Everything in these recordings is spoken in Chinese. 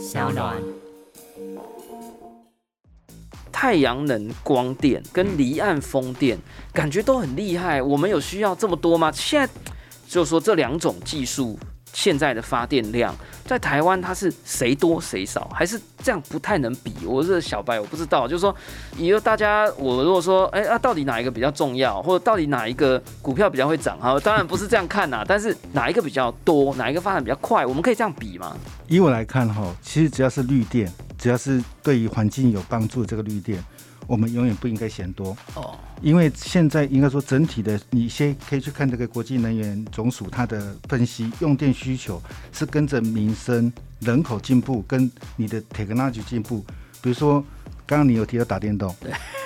小暖。太阳能光电跟离岸风电，感觉都很厉害。我们有需要这么多吗？现在就说这两种技术现在的发电量，在台湾它是谁多谁少，还是这样不太能比？我是小白，我不知道。就是说，以后大家我如果说，哎啊，到底哪一个比较重要，或者到底哪一个股票比较会涨？哈，当然不是这样看呐。但是哪一个比较多，哪一个发展比较快，我们可以这样比吗？以我来看哈，其实只要是绿电。只要是对于环境有帮助，这个绿电，我们永远不应该嫌多哦。因为现在应该说整体的，你先可以去看这个国际能源总署它的分析，用电需求是跟着民生、人口进步跟你的 technology 进步，比如说。刚刚你有提到打电动，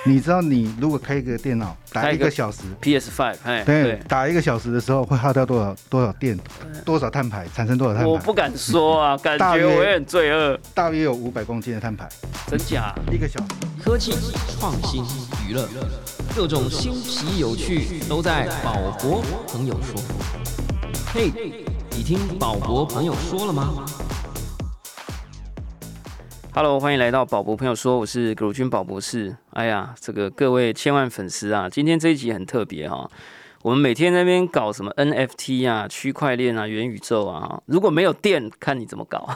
你知道你如果开一个电脑打一个小时，PS Five，对，打一个小时的时候会耗掉多少多少电，多少碳排，产生多少碳排？我不敢说啊，感觉我也很罪恶。大约有五百公斤的碳排，真假？一个小时。科技创新娱乐，各种新奇有趣都在宝博朋友说。嘿，你听宝博朋友说了吗？Hello，欢迎来到宝博朋友说，我是葛如君宝博士。哎呀，这个各位千万粉丝啊，今天这一集很特别哈。我们每天那边搞什么 NFT 啊、区块链啊、元宇宙啊，如果没有电，看你怎么搞。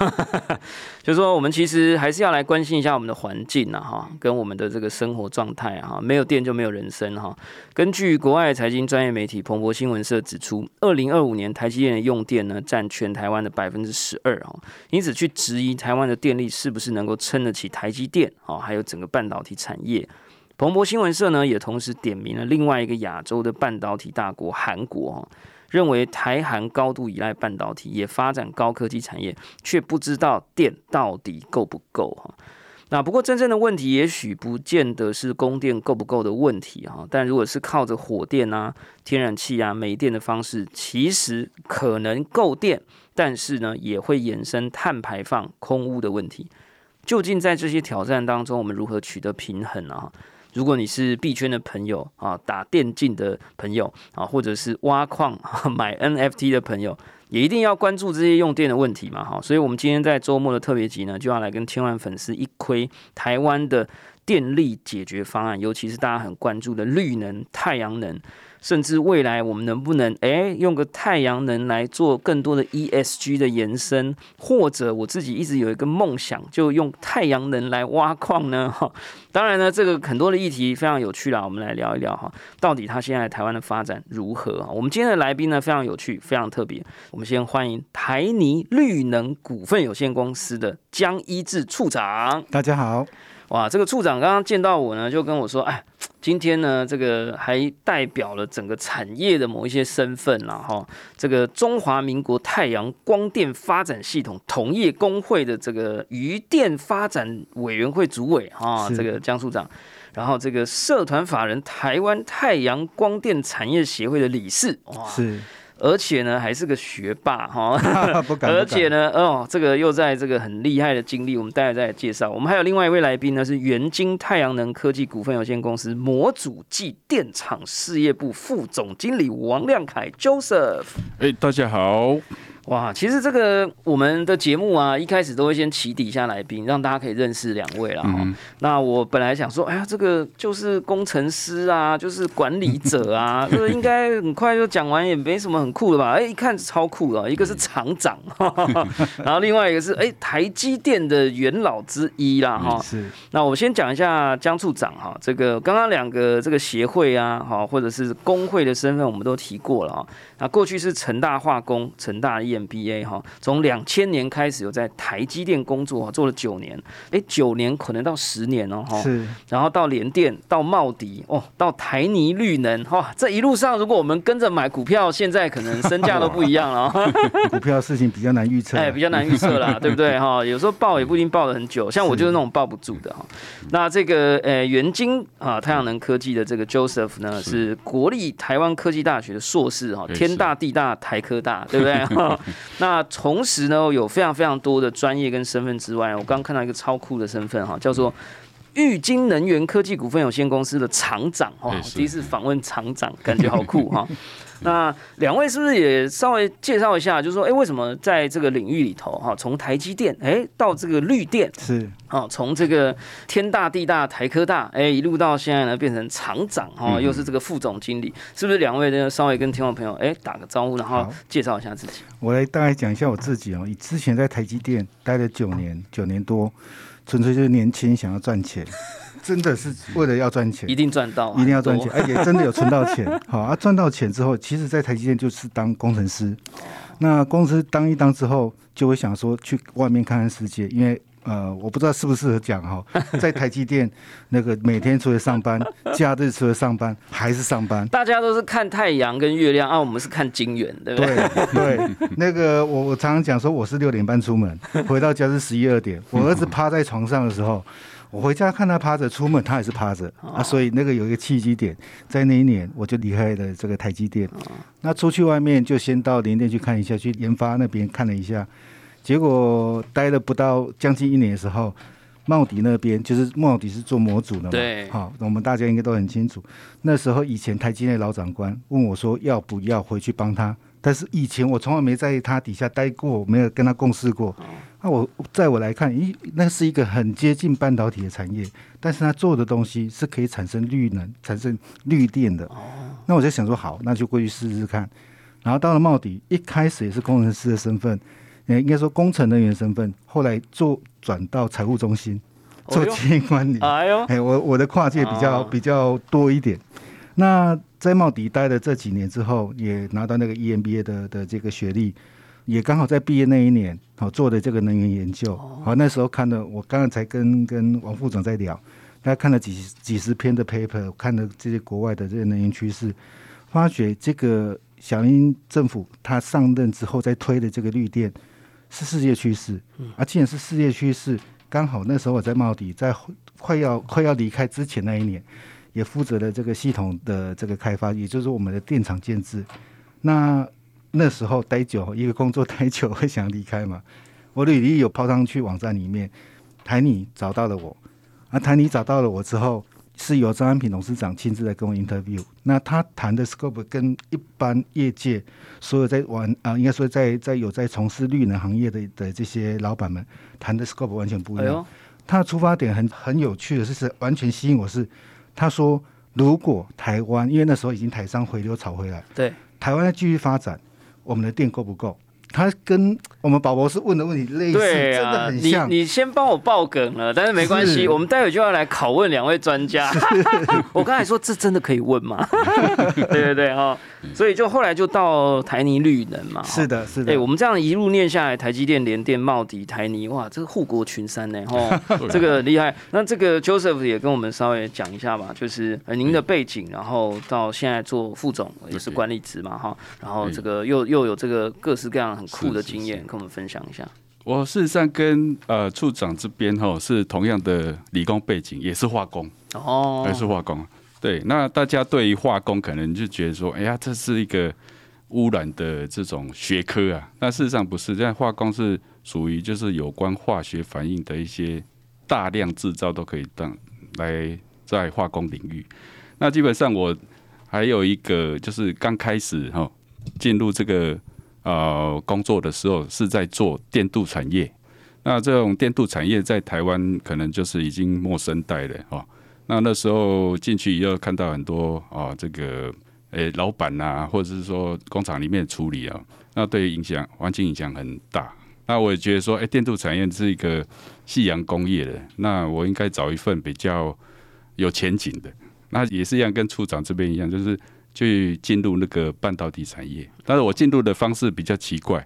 就说我们其实还是要来关心一下我们的环境啊，哈，跟我们的这个生活状态啊，没有电就没有人生哈。根据国外财经专业媒体彭博新闻社指出，二零二五年台积电的用电呢占全台湾的百分之十二哈，因此去质疑台湾的电力是不是能够撑得起台积电啊，还有整个半导体产业。彭博新闻社呢，也同时点名了另外一个亚洲的半导体大国韩国，认为台韩高度依赖半导体，也发展高科技产业，却不知道电到底够不够哈。那不过真正的问题，也许不见得是供电够不够的问题哈。但如果是靠着火电啊、天然气啊、煤电的方式，其实可能够电，但是呢，也会衍生碳排放、空污的问题。究竟在这些挑战当中，我们如何取得平衡啊？如果你是币圈的朋友啊，打电竞的朋友啊，或者是挖矿 买 NFT 的朋友，也一定要关注这些用电的问题嘛，哈。所以，我们今天在周末的特别集呢，就要来跟千万粉丝一窥台湾的电力解决方案，尤其是大家很关注的绿能、太阳能。甚至未来我们能不能诶用个太阳能来做更多的 ESG 的延伸，或者我自己一直有一个梦想，就用太阳能来挖矿呢？哈，当然呢，这个很多的议题非常有趣啦，我们来聊一聊哈，到底它现在台湾的发展如何？我们今天的来宾呢非常有趣，非常特别，我们先欢迎台泥绿能股份有限公司的江一智处长。大家好。哇，这个处长刚刚见到我呢，就跟我说，哎，今天呢，这个还代表了整个产业的某一些身份啦，哈，这个中华民国太阳光电发展系统同业工会的这个余电发展委员会主委哈，这个江处长，然后这个社团法人台湾太阳光电产业协会的理事，哇，是。而且呢，还是个学霸哈，不敢。而且呢，哦，这个又在这个很厉害的经历，我们待会再来介绍。我们还有另外一位来宾呢，是元晶太阳能科技股份有限公司模组暨电厂事业部副总经理王亮凯 Joseph。哎，大家好。哇，其实这个我们的节目啊，一开始都会先起底下来宾，让大家可以认识两位了哈。那我本来想说，哎呀，这个就是工程师啊，就是管理者啊，这个应该很快就讲完，也没什么很酷的吧？哎，一看超酷的，一个是厂长，然后另外一个是哎台积电的元老之一啦哈。是。那我先讲一下江处长哈，这个刚刚两个这个协会啊，哈或者是工会的身份，我们都提过了啊。那过去是成大化工、成大 EMBA 哈，从两千年开始有在台积电工作，做了九年，哎，九年可能到十年哦哈。是。然后到联电、到茂迪哦，到台泥绿能哈，这一路上如果我们跟着买股票，现在可能身价都不一样了。股票事情比较难预测，哎，比较难预测啦，对不对哈？有时候报也不一定报的很久，像我就是那种抱不住的哈。那这个呃，元晶啊，太阳能科技的这个 Joseph 呢，是国立台湾科技大学的硕士哈，天。天大地大台科大，对不对？那同时呢，有非常非常多的专业跟身份之外，我刚刚看到一个超酷的身份哈，叫做玉金能源科技股份有限公司的厂长哈，第一次访问厂长，感觉好酷哈。那两位是不是也稍微介绍一下，就是说，哎，为什么在这个领域里头哈，从台积电哎到这个绿电是啊，从这个天大地大台科大哎一路到现在呢变成厂长哈，又是这个副总经理，是不是两位呢稍微跟听众朋友哎打个招呼，然后介绍一下自己？我来大概讲一下我自己哦，以之前在台积电待了九年，九年多，纯粹就是年轻想要赚钱。真的是为了要赚钱，一定赚到，一定要赚钱，而且真的有存到钱。好啊，赚到钱之后，其实，在台积电就是当工程师。那公司当一当之后，就会想说去外面看看世界，因为呃，我不知道适不适合讲哈，在台积电那个每天除了上班，假日除了上班还是上班。大家都是看太阳跟月亮啊，我们是看金元，对不对？对对，那个我我常常讲说，我是六点半出门，回到家是十一二点。我儿子趴在床上的时候。我回家看他趴着，出门他也是趴着啊，所以那个有一个契机点，在那一年我就离开了这个台积电。那出去外面就先到联电去看一下，去研发那边看了一下，结果待了不到将近一年的时候，茂迪那边就是茂迪是做模组的嘛，对，好，我们大家应该都很清楚。那时候以前台积电老长官问我说要不要回去帮他，但是以前我从来没在他底下待过，没有跟他共事过。那我在我来看，咦，那是一个很接近半导体的产业，但是他做的东西是可以产生绿能、产生绿电的。哦。那我就想说，好，那就过去试试看。然后到了茂迪，一开始也是工程师的身份，应该说工程人员身份，后来做转到财务中心做经营管理。哎呦，哎，我我的跨界比较比较多一点。那在茂迪待了这几年之后，也拿到那个 EMBA 的的这个学历。也刚好在毕业那一年，好做的这个能源研究，好那时候看了，我刚刚才跟跟王副总在聊，大家看了几几十篇的 paper，看了这些国外的这些能源趋势，发觉这个小英政府他上任之后在推的这个绿电是世界趋势，啊，既然是世界趋势，刚好那时候我在茂迪，在快要快要离开之前那一年，也负责了这个系统的这个开发，也就是我们的电厂建制，那。那时候待久，一个工作 待久会想离开嘛？我履历有抛上去网站里面，台泥找到了我，啊，台泥找到了我之后，是由张安平董事长亲自来跟我 interview。那他谈的 scope 跟一般业界所有在玩啊，应该说在在有在从事绿能行业的的这些老板们谈的 scope 完全不一样。他的出发点很很有趣的是，是完全吸引我是，他说如果台湾，因为那时候已经台商回流炒回来，对，台湾要继续发展。我们的电够不够？他跟我们宝宝是问的问题类似，真的很像。你你先帮我爆梗了，但是没关系，我们待会就要来拷问两位专家。我刚才说这真的可以问吗？对对对哈，所以就后来就到台泥绿能嘛。是的，是的。哎，我们这样一路念下来，台积电、联电、茂迪、台泥，哇，这个护国群山呢，哈，这个厉害。那这个 Joseph 也跟我们稍微讲一下吧，就是您的背景，然后到现在做副总也是管理职嘛，哈，然后这个又又有这个各式各样。很酷的经验，跟我们分享一下。我事实上跟呃处长这边哈是同样的理工背景，也是化工哦，也是化工。对，那大家对于化工可能就觉得说，哎呀，这是一个污染的这种学科啊。那事实上不是，这样化工是属于就是有关化学反应的一些大量制造都可以当来在化工领域。那基本上我还有一个就是刚开始哈进入这个。呃，工作的时候是在做电镀产业，那这种电镀产业在台湾可能就是已经陌生代了哈。那那时候进去以后看到很多啊，这个诶老板呐，或者是说工厂里面处理啊，那对影响环境影响很大。那我也觉得说，哎，电镀产业是一个夕阳工业的，那我应该找一份比较有前景的。那也是一样，跟处长这边一样，就是。去进入那个半导体产业，但是我进入的方式比较奇怪，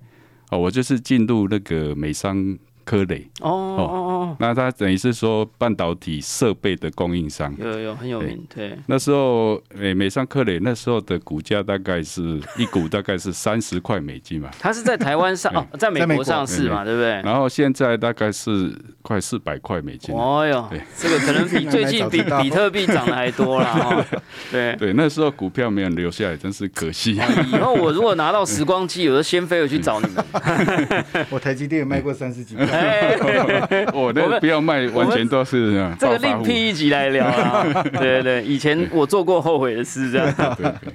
哦，我就是进入那个美商。科磊哦哦哦，那他等于是说半导体设备的供应商，有有很有名。对，那时候诶，美商科磊那时候的股价大概是 一股大概是三十块美金嘛。它是在台湾上哦，在美国上市嘛，对不对？然后现在大概是快四百块美金。哦哟，这个可能比最近 比比特币涨的还多了。对对，那时候股票没有留下来，真是可惜。以后我如果拿到时光机，我就先飞回去找你们。我台积电卖过三十几块。我那不要卖，完全都是这个另辟一集来聊啊。对对对，以前我做过后悔的事，这样。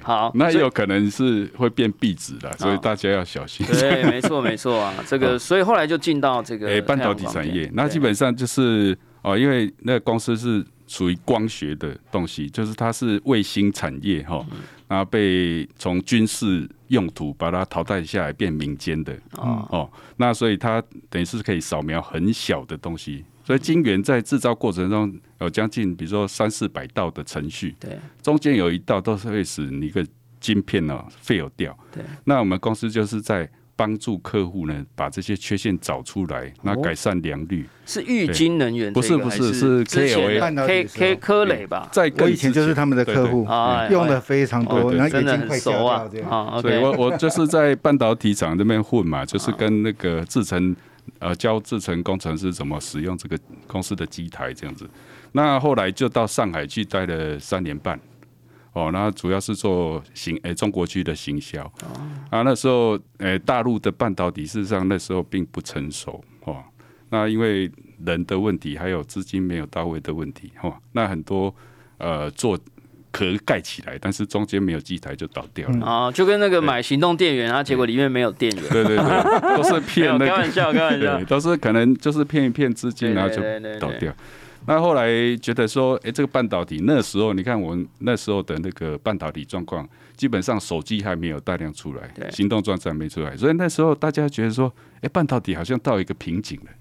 好，那有可能是会变壁纸的，所以大家要小心。对，没错没错啊，这个所以后来就进到这个半导体产业，那基本上就是哦，因为那个公司是属于光学的东西，就是它是卫星产业哈。然后被从军事用途把它淘汰下来，变民间的哦，那所以它等于是可以扫描很小的东西，所以晶圆在制造过程中有将近，比如说三四百道的程序，对，中间有一道都是会使你一个晶片呢废掉，对，那我们公司就是在。帮助客户呢，把这些缺陷找出来，那改善良率。是玉晶能源？不是不是是 K L K K 科磊吧？在我以前就是他们的客户，用的非常多，然后真的很熟啊。啊，对我我就是在半导体厂那边混嘛，就是跟那个制成呃教制成工程师怎么使用这个公司的机台这样子。那后来就到上海去待了三年半。哦，那主要是做行诶中国区的行销，啊那时候诶大陆的半导体事实上那时候并不成熟哦，那因为人的问题还有资金没有到位的问题哦，那很多呃做壳盖起来，但是中间没有机台就倒掉了啊，就跟那个买行动电源啊，结果里面没有电源，对对对，都是骗的，开玩笑开玩笑，都是可能就是骗一骗资金然后就倒掉。那后来觉得说，哎，这个半导体那时候，你看我们那时候的那个半导体状况，基本上手机还没有大量出来，行动装置还没出来，所以那时候大家觉得说，哎，半导体好像到一个瓶颈了。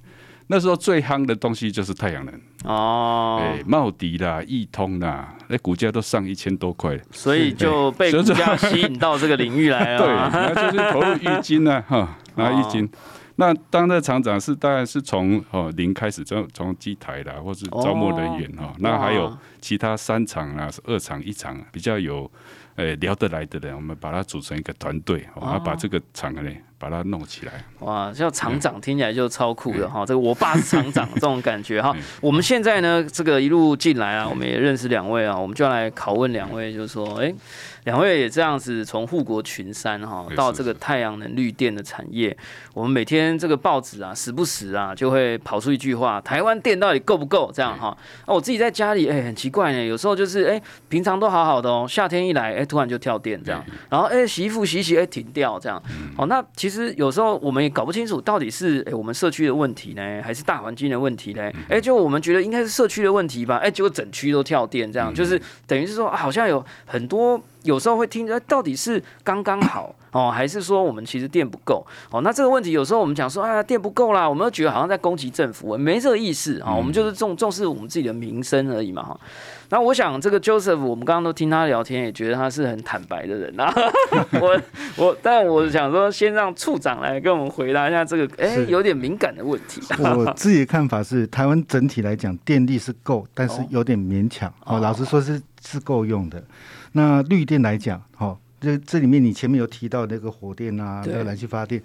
那时候最夯的东西就是太阳能哦，哎，茂迪啦、易通啦，那股价都上一千多块，所以就被股价吸引到这个领域来了。对，那就是投入郁金呢，哈，拿郁金。那当那厂长是当然是从哦零开始，从从机台啦，或是招募人员哈，那还有其他三厂啊、二厂一厂比较有诶聊得来的人，我们把它组成一个团队，然后把这个厂呢把它弄起来。哇，叫厂长听起来就超酷的哈，这个我爸是厂长这种感觉哈。我们现在呢，这个一路进来啊，我们也认识两位啊，我们就要来拷问两位，就是说，哎。两位也这样子从护国群山哈到这个太阳能绿电的产业，我们每天这个报纸啊时不时啊就会跑出一句话：台湾电到底够不够？这样哈。那我自己在家里哎很奇怪呢，有时候就是哎平常都好好的哦，夏天一来哎突然就跳电这样，然后哎洗衣服洗洗哎停掉这样。哦，那其实有时候我们也搞不清楚到底是哎我们社区的问题呢，还是大环境的问题呢？哎，就我们觉得应该是社区的问题吧，哎结果整区都跳电这样，就是等于是说好像有很多。有时候会听着，到底是刚刚好哦，还是说我们其实电不够哦？那这个问题有时候我们讲说啊，电不够啦，我们都觉得好像在攻击政府，没这个意思啊，我们就是重重视我们自己的民生而已嘛哈。那我想这个 Joseph，我们刚刚都听他聊天，也觉得他是很坦白的人啊。我我，但我想说，先让处长来跟我们回答一下这个哎有点敏感的问题。我自己的看法是，台湾整体来讲电力是够，但是有点勉强哦。老实说，是是够用的。那绿电来讲，哈，这这里面你前面有提到那个火电啊，那个燃气发电，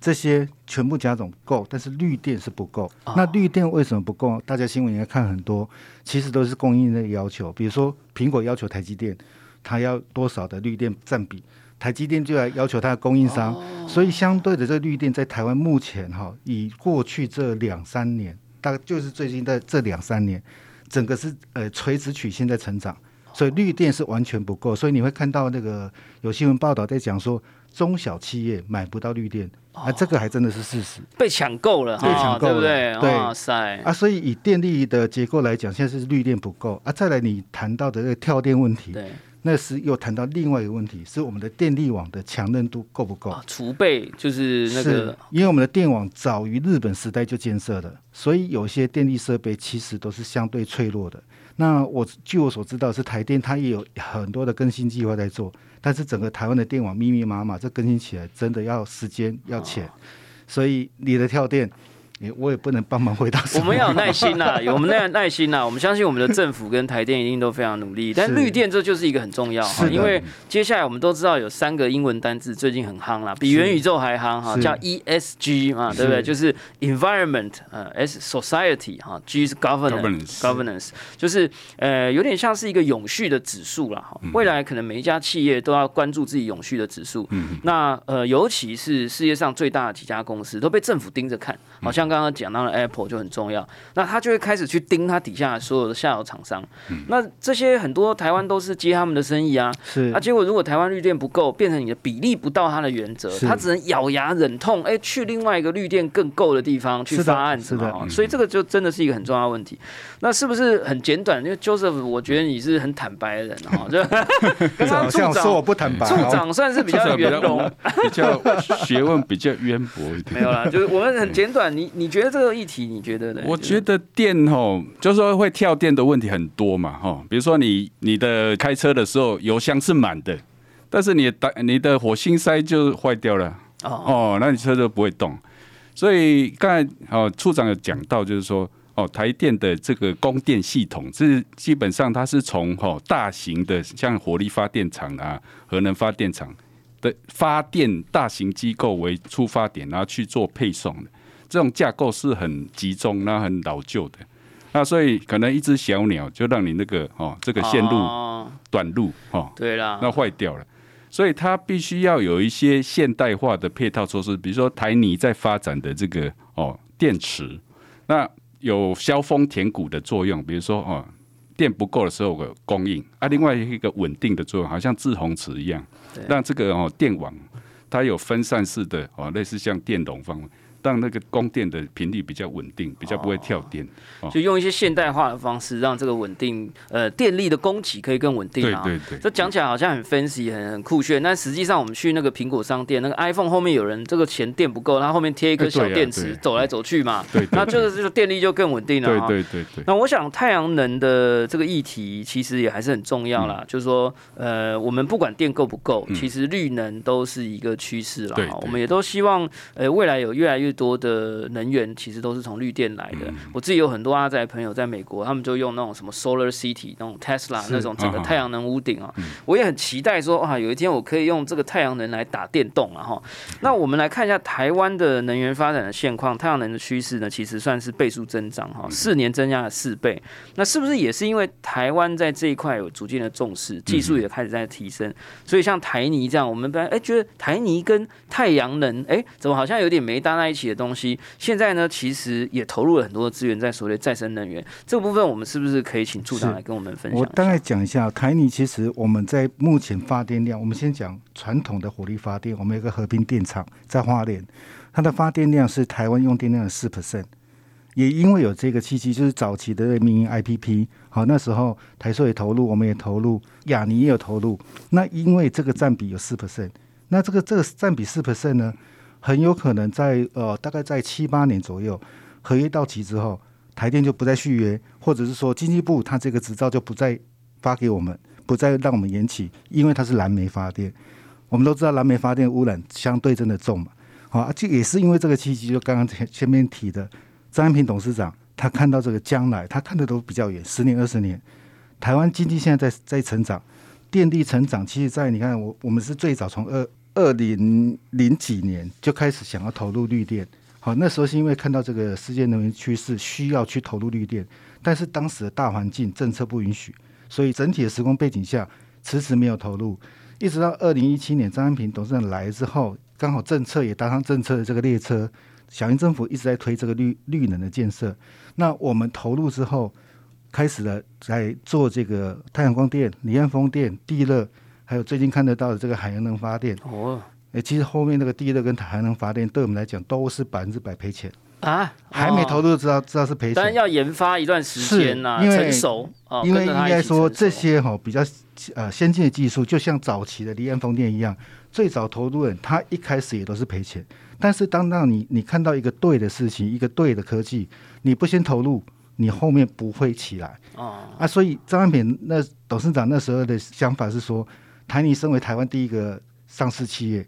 这些全部加总够，但是绿电是不够。那绿电为什么不够？大家新闻应该看很多，其实都是供应的要求。比如说苹果要求台积电，它要多少的绿电占比，台积电就要要求它的供应商。所以相对的，这绿电在台湾目前哈，以过去这两三年，大概就是最近在这两三年，整个是呃垂直曲线在成长。所以绿电是完全不够，所以你会看到那个有新闻报道在讲说中小企业买不到绿电，啊，这个还真的是事实，被抢购了，被抢购了，对不对？哇塞！啊，所以以电力的结构来讲，现在是绿电不够啊。再来你谈到的这个跳电问题，对，那是又谈到另外一个问题，是我们的电力网的强韧度够不够？储备就是那个，因为我们的电网早于日本时代就建设了，所以有些电力设备其实都是相对脆弱的。那我据我所知道是台电，它也有很多的更新计划在做，但是整个台湾的电网密密麻麻，这更新起来真的要时间要钱，所以你的跳电。我也不能帮忙回答。我们要有耐心呐，有我们那耐心呐。我们相信我们的政府跟台电一定都非常努力。但绿电这就是一个很重要哈，因为接下来我们都知道有三个英文单字最近很夯啦，比元宇宙还夯哈，叫 ESG 嘛，对不对？就是 environment 呃，S society 哈，G 是 governance，governance 就是呃有点像是一个永续的指数了哈。未来可能每一家企业都要关注自己永续的指数。那呃，尤其是世界上最大的几家公司都被政府盯着看，好像。像刚刚讲到的 Apple 就很重要，那他就会开始去盯他底下所有的下游厂商。那这些很多台湾都是接他们的生意啊。是。啊，结果如果台湾绿电不够，变成你的比例不到他的原则，他只能咬牙忍痛，哎，去另外一个绿电更够的地方去发案子嘛。所以这个就真的是一个很重要的问题。那是不是很简短？因为 Joseph，我觉得你是很坦白的人哈，就刚刚处长说我不坦白，处长算是比较圆融，比较学问比较渊博一点。没有啦，就是我们很简短。你你觉得这个议题，你觉得呢？我觉得电吼，就是说会跳电的问题很多嘛哈。比如说你你的开车的时候油箱是满的，但是你的你的火星塞就坏掉了哦，那你车就不会动。所以刚才哦处长有讲到，就是说。哦，台电的这个供电系统，是基本上它是从哦大型的像火力发电厂啊、核能发电厂的发电大型机构为出发点，然后去做配送的。这种架构是很集中，那很老旧的。那所以可能一只小鸟就让你那个哦这个线路短路哦，对啦，那坏掉了。所以它必须要有一些现代化的配套措施，比如说台泥在发展的这个哦电池，那。有消峰填谷的作用，比如说哦，电不够的时候的供应啊，另外一个稳定的作用，好像制洪池一样，让这个哦电网它有分散式的哦，类似像电容方。让那个供电的频率比较稳定，比较不会跳电，就用一些现代化的方式，让这个稳定呃电力的供给可以更稳定啊。对对对，这讲起来好像很 fancy，很很酷炫，但实际上我们去那个苹果商店，那个 iPhone 后面有人这个钱电不够，他后面贴一个小电池，走来走去嘛，对，那就是这个电力就更稳定了。对对对对。那我想太阳能的这个议题其实也还是很重要啦，就是说呃，我们不管电够不够，其实绿能都是一个趋势了。我们也都希望呃未来有越来越多的。能源其实都是从绿电来的。我自己有很多阿宅朋友在美国，他们就用那种什么 Solar City 那种 Tesla 那种整个太阳能屋顶啊。我也很期待说啊，有一天我可以用这个太阳能来打电动了哈。那我们来看一下台湾的能源发展的现况，太阳能的趋势呢，其实算是倍数增长哈，四年增加了四倍。那是不是也是因为台湾在这一块有逐渐的重视，技术也开始在提升？所以像台泥这样，我们本来哎觉得台泥跟太阳能哎怎么好像有点没搭在一起的东西。现在呢，其实也投入了很多的资源在所谓再生能源这个部分，我们是不是可以请处长来跟我们分享？我大概讲一下，台泥其实我们在目前发电量，我们先讲传统的火力发电，我们有个和平电厂在花莲，它的发电量是台湾用电量的四 percent，也因为有这个契机，就是早期的民营 IPP，好那时候台塑也投入，我们也投入，雅尼也有投入，那因为这个占比有四 percent，那这个这个占比四 percent 呢？很有可能在呃，大概在七八年左右，合约到期之后，台电就不再续约，或者是说经济部它这个执照就不再发给我们，不再让我们延期，因为它是蓝煤发电。我们都知道蓝煤发电污染相对真的重嘛，好，这也是因为这个契机，就刚刚前前面提的张安平董事长，他看到这个将来，他看的都比较远，十年二十年，台湾经济现在在在成长，电力成长，其实在你看我我们是最早从二。二零零几年就开始想要投入绿电，好，那时候是因为看到这个世界能源趋势需要去投入绿电，但是当时的大环境政策不允许，所以整体的时空背景下迟迟没有投入，一直到二零一七年张安平董事长来之后，刚好政策也搭上政策的这个列车，小英政府一直在推这个绿绿能的建设，那我们投入之后，开始了在做这个太阳光电、离岸风电、地热。还有最近看得到的这个海洋能发电。哦，哎，其实后面那个地热跟海洋能发电对我们来讲都是百分之百赔钱。啊，还没投入知道知道是赔钱，但要研发一段时间呐，成熟因为应该说这些哈比较呃先进的技术，就像早期的离岸风电一样，最早投入人他一开始也都是赔钱，但是当当你你看到一个对的事情，一个对的科技，你不先投入，你后面不会起来。啊啊，所以张安平那董事长那时候的想法是说。台泥身为台湾第一个上市企业，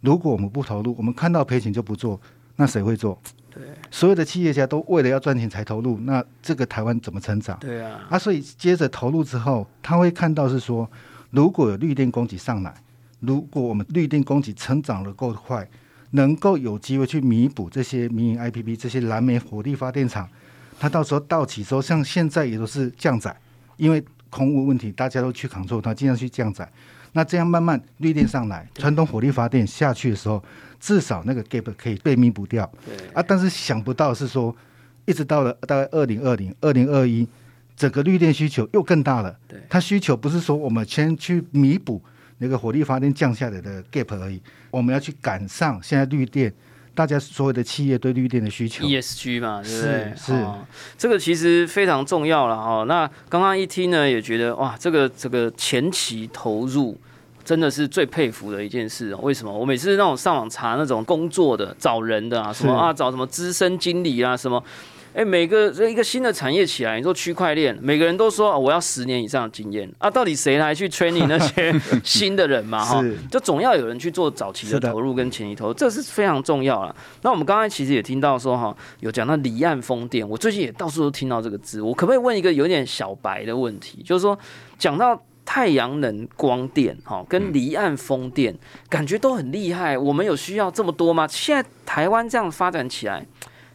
如果我们不投入，我们看到赔钱就不做，那谁会做？对，所有的企业家都为了要赚钱才投入，那这个台湾怎么成长？对啊，啊，所以接着投入之后，他会看到是说，如果有绿电供给上来，如果我们绿电供给成长的够快，能够有机会去弥补这些民营 IPP 这些蓝煤火力发电厂，它到时候到期之后，像现在也都是降载，因为空污问题，大家都去扛住它，尽量去降载。那这样慢慢绿电上来，传统火力发电下去的时候，至少那个 gap 可以被弥补掉。对啊，但是想不到是说，一直到了大概二零二零、二零二一，整个绿电需求又更大了。对，它需求不是说我们先去弥补那个火力发电降下来的 gap 而已，我们要去赶上现在绿电。大家所有的企业对绿电的需求，ESG 嘛，对不对？是，这个其实非常重要了哈。那刚刚一听呢，也觉得哇，这个这个前期投入真的是最佩服的一件事。为什么？我每次那种上网查那种工作的找人的啊，什么啊，找什么资深经理啊，什么。哎，每个这一个新的产业起来，你说区块链，每个人都说我要十年以上的经验啊，到底谁来去 training 那些 新的人嘛？哈，就总要有人去做早期的投入跟前期投入，这是非常重要了。那我们刚才其实也听到说哈，有讲到离岸风电，我最近也到处都听到这个字，我可不可以问一个有点小白的问题？就是说，讲到太阳能光电哈，跟离岸风电，感觉都很厉害，我们有需要这么多吗？现在台湾这样发展起来，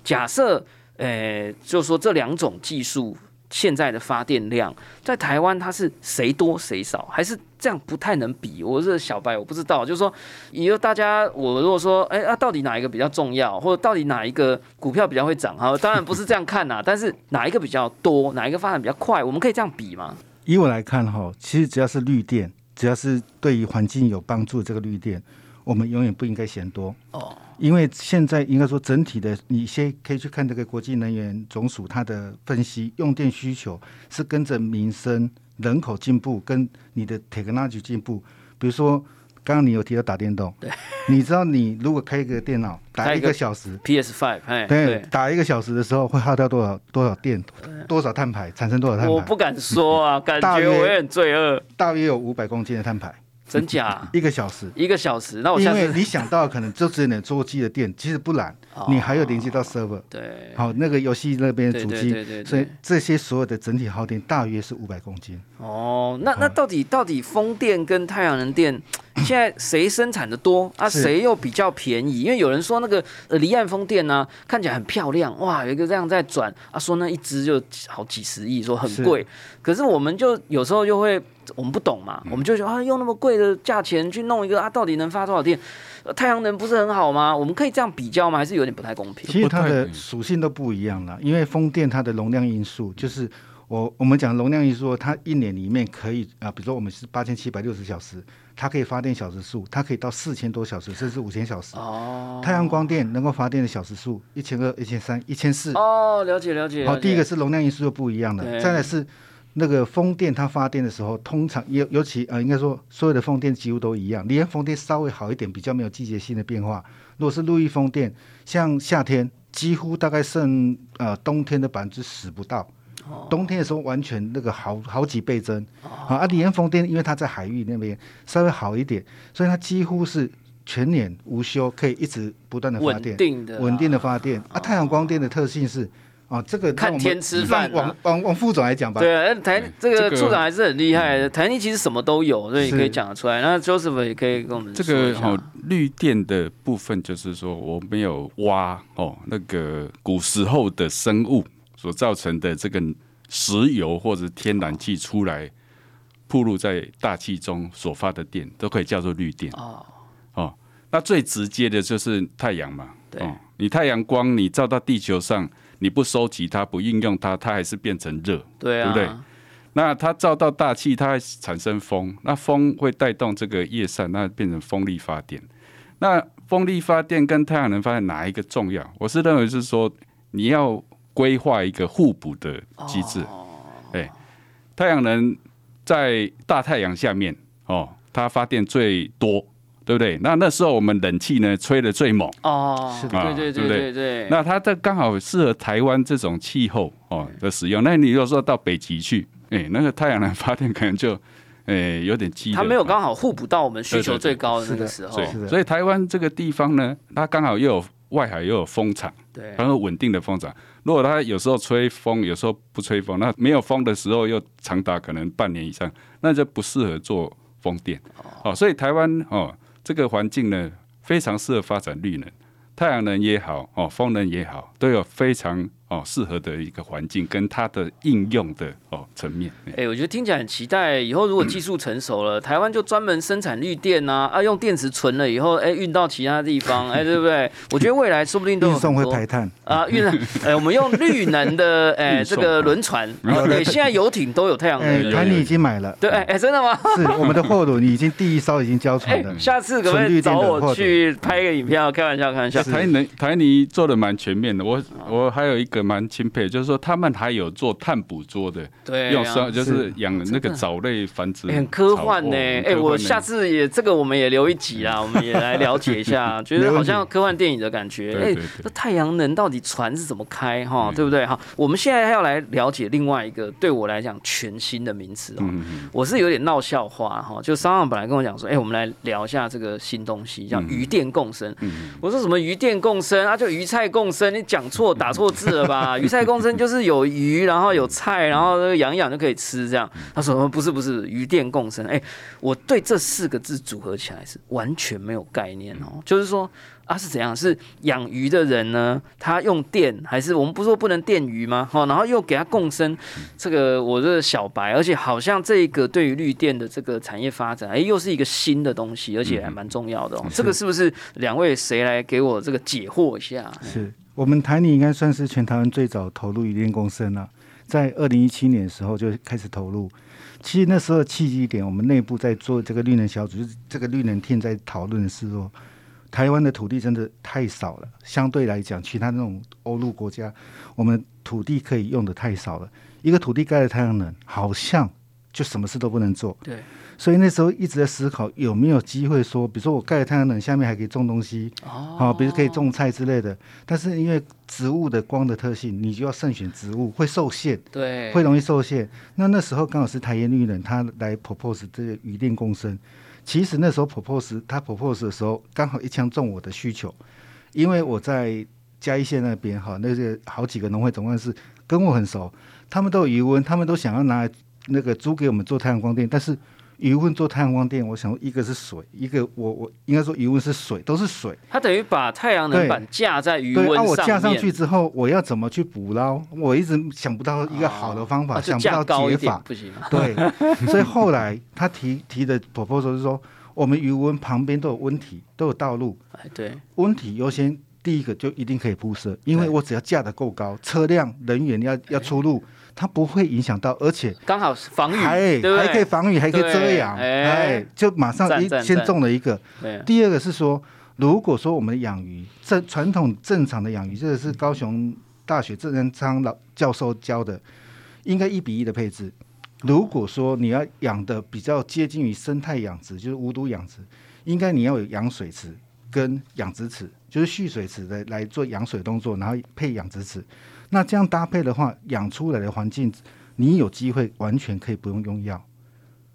假设。诶，就是说这两种技术现在的发电量，在台湾它是谁多谁少，还是这样不太能比？我是小白，我不知道。就是说，以后大家我如果说，哎啊，到底哪一个比较重要，或者到底哪一个股票比较会涨？哈，当然不是这样看呐。但是哪一个比较多，哪一个发展比较快，我们可以这样比吗？以我来看哈，其实只要是绿电，只要是对于环境有帮助这个绿电，我们永远不应该嫌多哦。因为现在应该说整体的，你先可以去看这个国际能源总署它的分析，用电需求是跟着民生、人口进步跟你的 technology 进步。比如说，刚刚你有提到打电动，对，你知道你如果开一个电脑打一个小时，PS Five，对，打一个小时的时候会耗掉多少多少电，多少碳排，产生多少碳排？我不敢说啊，感觉我也很罪恶。大约有五百公斤的碳排。真假？一个小时，一个小时。那我因为你想到可能就只能桌机的电，其实不然，你还有连接到 server。对。好，那个游戏那边主机，对对对。所以这些所有的整体耗电大约是五百公斤。哦，那那到底到底风电跟太阳能电现在谁生产的多啊？谁又比较便宜？因为有人说那个离岸风电呢，看起来很漂亮，哇，有一个这样在转啊，说那一只就好几十亿，说很贵。可是我们就有时候就会。我们不懂嘛，我们就觉得啊，用那么贵的价钱去弄一个啊，到底能发多少电？太阳能不是很好吗？我们可以这样比较吗？还是有点不太公平？其实它的属性都不一样了，因为风电它的容量因素，就是我我们讲容量因素，它一年里面可以啊，比如说我们是八千七百六十小时，它可以发电小时数，它可以到四千多小时，甚至五千小时。哦。太阳光电能够发电的小时数一千二、一千三、一千四。哦，了解了解。好，第一个是容量因素就不一样的，再来是。那个风电它发电的时候，通常尤尤其呃，应该说所有的风电几乎都一样。离岸风电稍微好一点，比较没有季节性的变化。如果是陆域风电，像夏天几乎大概剩呃冬天的百分之十不到，冬天的时候完全那个好好几倍增。啊，离岸风电因为它在海域那边稍微好一点，所以它几乎是全年无休，可以一直不断的发电，稳定的稳定的发电。啊，太阳光电的特性是。哦，这个看天吃饭。往往往副总来讲吧。对啊，台这个处长还是很厉害的。台泥其实什么都有，所以可以讲得出来。那 Joseph 也可以跟我们这个哦，绿电的部分就是说，我没有挖哦那个古时候的生物所造成的这个石油或者天然气出来，铺露在大气中所发的电，都可以叫做绿电。哦哦，那最直接的就是太阳嘛。对，你太阳光你照到地球上。你不收集它，不应用它，它还是变成热，对不对？那它照到大气，它会产生风，那风会带动这个叶扇，那变成风力发电。那风力发电跟太阳能发电哪一个重要？我是认为是说你要规划一个互补的机制。哎，太阳能在大太阳下面哦，它发电最多。对不对？那那时候我们冷气呢吹的最猛哦，对对对对对。那它这刚好适合台湾这种气候哦的使用。那你如果说到北极去，哎，那个太阳能发电可能就哎有点激。它没有刚好互补到我们需求最高的那个时候。所以台湾这个地方呢，它刚好又有外海又有风场，对，很有稳定的风场。如果它有时候吹风，有时候不吹风，那没有风的时候又长达可能半年以上，那就不适合做风电。哦，所以台湾哦。这个环境呢，非常适合发展绿能，太阳能也好，哦，风能也好，都有非常哦适合的一个环境跟它的应用的哦层面。哎，我觉得听起来很期待。以后如果技术成熟了，台湾就专门生产绿电呐，啊，用电池存了以后，哎，运到其他地方，哎，对不对？我觉得未来说不定都运送会排碳啊，运，哎，我们用绿能的，哎，这个轮船，对，现在游艇都有太阳能。台你已经买了，对，哎，真的吗？是，我们的货轮已经第一艘已经交船了。下次可不可以找我去拍个影片？开玩笑，开玩笑。台能台泥做的蛮全面的，我我还有一个蛮钦佩，就是说他们还有做碳捕捉的，对，用生就是养那个藻类繁殖，很科幻呢。哎，我下次也这个我们也留一集啦，我们也来了解一下，觉得好像科幻电影的感觉。哎，这太阳能到底船是怎么开哈？对不对？哈，我们现在要来了解另外一个对我来讲全新的名词哦。我是有点闹笑话哈，就商上本来跟我讲说，哎，我们来聊一下这个新东西，叫鱼电共生。嗯我说什么鱼电共生啊？就鱼菜共生？你讲错打错字了吧？鱼菜共生就是有鱼，然后有菜，然后养一养就可以吃这样。他说不是不是，鱼电共生。哎，我对这四个字组合起来是完全没有概念哦，就是说。啊，是怎样？是养鱼的人呢？他用电，还是我们不是说不能电鱼吗？好，然后又给他共生。这个我这个小白，而且好像这个对于绿电的这个产业发展，哎，又是一个新的东西，而且还蛮重要的哦。这个是不是两位谁来给我这个解惑一下？是我们台泥应该算是全台湾最早投入渔电共生了，在二零一七年的时候就开始投入。其实那时候契机点，我们内部在做这个绿能小组，就是这个绿能厅在讨论的是说。台湾的土地真的太少了，相对来讲，其他那种欧陆国家，我们土地可以用的太少了。一个土地盖了太阳能，好像就什么事都不能做。对，所以那时候一直在思考有没有机会说，比如说我盖了太阳能，下面还可以种东西，哦，比如可以种菜之类的。但是因为植物的光的特性，你就要慎选植物，会受限，对，会容易受限。那那时候刚好是台烟绿能，他来 propose 这个雨电共生。其实那时候 propose 他 propose 的时候，刚好一枪中我的需求，因为我在嘉义县那边哈，那些好几个农会总干事跟我很熟，他们都有余温，他们都想要拿那个租给我们做太阳光电，但是。余温做太阳光电，我想一个是水，一个我我应该说余温是水，都是水。它等于把太阳能板架在余温上面。我架上去之后，我要怎么去捕捞？我一直想不到一个好的方法，想不到解法。不行。对，所以后来他提提的 proposal 是说，我们余温旁边都有温体，都有道路。哎，对，温体优先，第一个就一定可以铺设，因为我只要架得够高，车辆人员要要出入。它不会影响到，而且刚好是防雨，还还可以防雨，还可以遮阳，哎，就马上一先中了一个。第二个是说，如果说我们养鱼，正传统正常的养鱼，这个是高雄大学郑仁昌老教授教的，应该一比一的配置。如果说你要养的比较接近于生态养殖，就是无毒养殖，应该你要有养水池跟养殖池，就是蓄水池的来做养水动作，然后配养殖池。那这样搭配的话，养出来的环境，你有机会完全可以不用用药，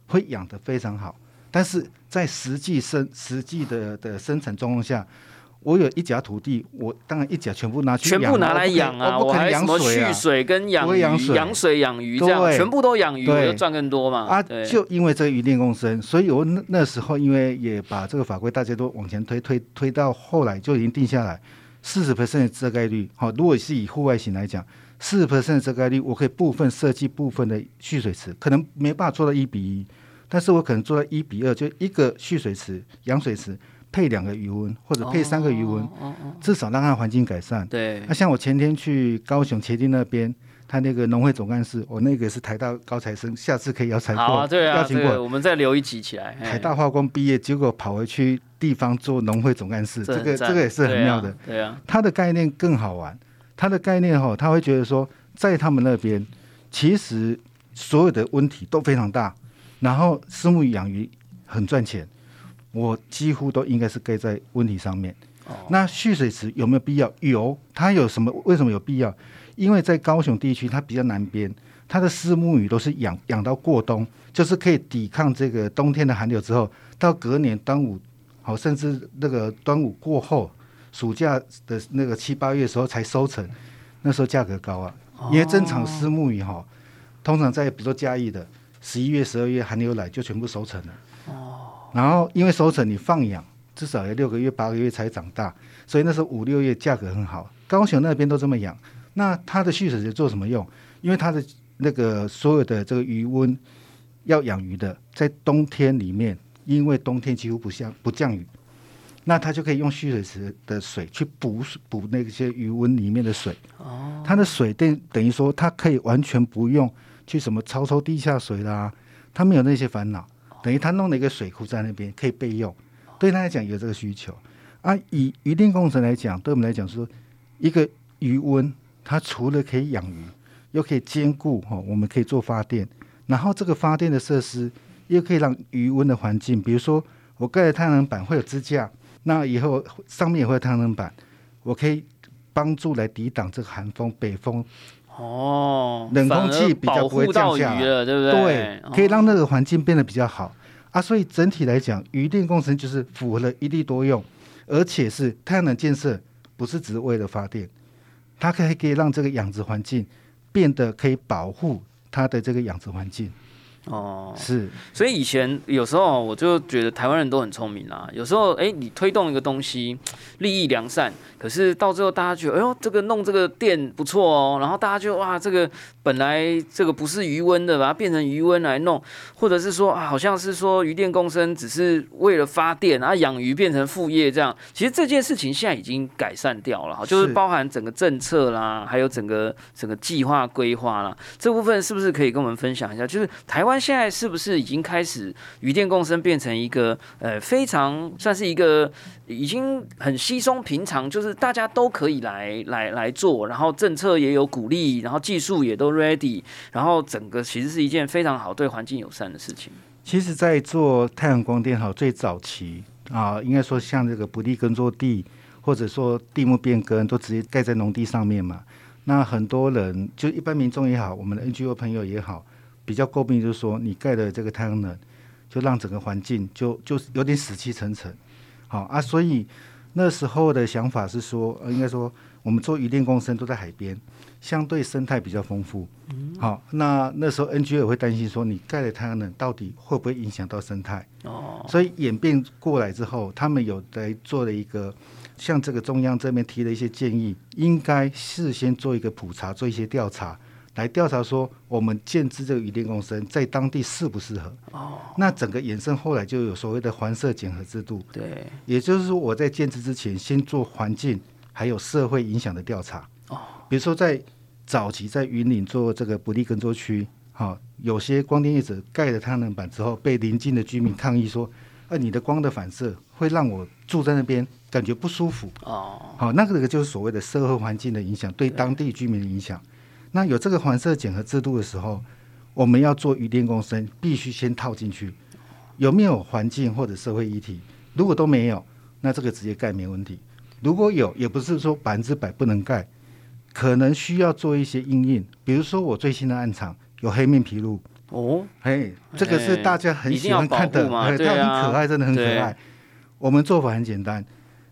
会养得非常好。但是在实际生实际的的生产状况下，我有一甲土地，我当然一甲全部拿去全部拿来养啊，我还什么蓄水跟养鱼、养水养鱼这样，全部都养鱼，我就赚更多嘛。啊，就因为这个鱼电共生，所以我那那时候因为也把这个法规大家都往前推推推到后来就已经定下来。四十 percent 的遮盖率，好，如果是以户外型来讲，四十 percent 的遮盖率，我可以部分设计部分的蓄水池，可能没办法做到一比一，但是我可能做到一比二，就一个蓄水池、养水池配两个余温，或者配三个余温，至少让它环境改善。对，那像我前天去高雄茄丁那边。他那个农会总干事，我那个是台大高材生，下次可以邀采过，邀请过。我们再留一集起来。台大化工毕业，结果跑回去地方做农会总干事，这个这个也是很妙的。对啊，他的概念更好玩。他的概念哈，他会觉得说，在他们那边，其实所有的问题都非常大，然后私募养鱼很赚钱，我几乎都应该是盖在问题上面。那蓄水池有没有必要？有，它有什么？为什么有必要？因为在高雄地区，它比较南边，它的丝木鱼都是养养到过冬，就是可以抵抗这个冬天的寒流之后，到隔年端午，好，甚至那个端午过后，暑假的那个七八月时候才收成，那时候价格高啊，因为正常丝木鱼哈，通常在比如说嘉义的十一月、十二月寒流来就全部收成了，然后因为收成你放养至少要六个月、八个月才长大，所以那时候五六月价格很好，高雄那边都这么养。那它的蓄水池做什么用？因为它的那个所有的这个余温要养鱼的，在冬天里面，因为冬天几乎不降不降雨，那它就可以用蓄水池的水去补补那些余温里面的水。哦，它的水电等于说，它可以完全不用去什么超抽地下水啦，它没有那些烦恼。等于它弄了一个水库在那边可以备用，对他来讲有这个需求啊。以渔电工程来讲，对我们来讲说，一个余温，它除了可以养鱼，又可以兼顾哈，我们可以做发电，然后这个发电的设施又可以让余温的环境，比如说我盖的太阳能板会有支架，那以后上面也会有太阳能板，我可以帮助来抵挡这个寒风、北风。哦，冷空气比较不会降下来，对不对？对，可以让那个环境变得比较好啊。所以整体来讲，余电工程就是符合了一地多用，而且是太阳能建设不是只是为了发电，它可以可以让这个养殖环境变得可以保护它的这个养殖环境。哦，是，所以以前有时候我就觉得台湾人都很聪明啊。有时候，哎，你推动一个东西，利益良善，可是到最后大家觉得，哎呦，这个弄这个店不错哦，然后大家就哇，这个本来这个不是余温的，把它变成余温来弄，或者是说啊，好像是说余电共生只是为了发电，然后养鱼变成副业这样。其实这件事情现在已经改善掉了，就是包含整个政策啦，还有整个整个计划规划啦，这部分是不是可以跟我们分享一下？就是台湾。现在是不是已经开始余电共生变成一个呃非常算是一个已经很稀松平常，就是大家都可以来来来做，然后政策也有鼓励，然后技术也都 ready，然后整个其实是一件非常好对环境友善的事情。其实，在做太阳光电哈最早期啊，应该说像这个不地耕作地，或者说地目变更，都直接盖在农地上面嘛。那很多人就一般民众也好，我们的 NGO 朋友也好。比较诟病就是说，你盖的这个太阳能，就让整个环境就就有点死气沉沉，好啊，所以那时候的想法是说，呃应该说我们做渔电共生都在海边，相对生态比较丰富，好，那那时候 NGO 也会担心说，你盖的太阳能到底会不会影响到生态？哦，所以演变过来之后，他们有在做了一个，像这个中央这边提的一些建议，应该事先做一个普查，做一些调查。来调查说，我们建置这个渔电共生在当地适不适合？哦，那整个衍生后来就有所谓的环社检核制度。对，也就是说我在建置之前，先做环境还有社会影响的调查。哦，比如说在早期在云岭做这个不利耕作区，好，有些光电业者盖了太阳能板之后，被邻近的居民抗议说，呃，你的光的反射会让我住在那边感觉不舒服。哦，好，那个就是所谓的社会环境的影响，对当地居民的影响。那有这个环色检核制度的时候，我们要做余电共生，必须先套进去，有没有环境或者社会议题？如果都没有，那这个直接盖没问题。如果有，也不是说百分之百不能盖，可能需要做一些应应。比如说我最新的暗场有黑面琵鹭哦，嘿，这个是大家很喜欢看的，它很可爱，真的很可爱。我们做法很简单，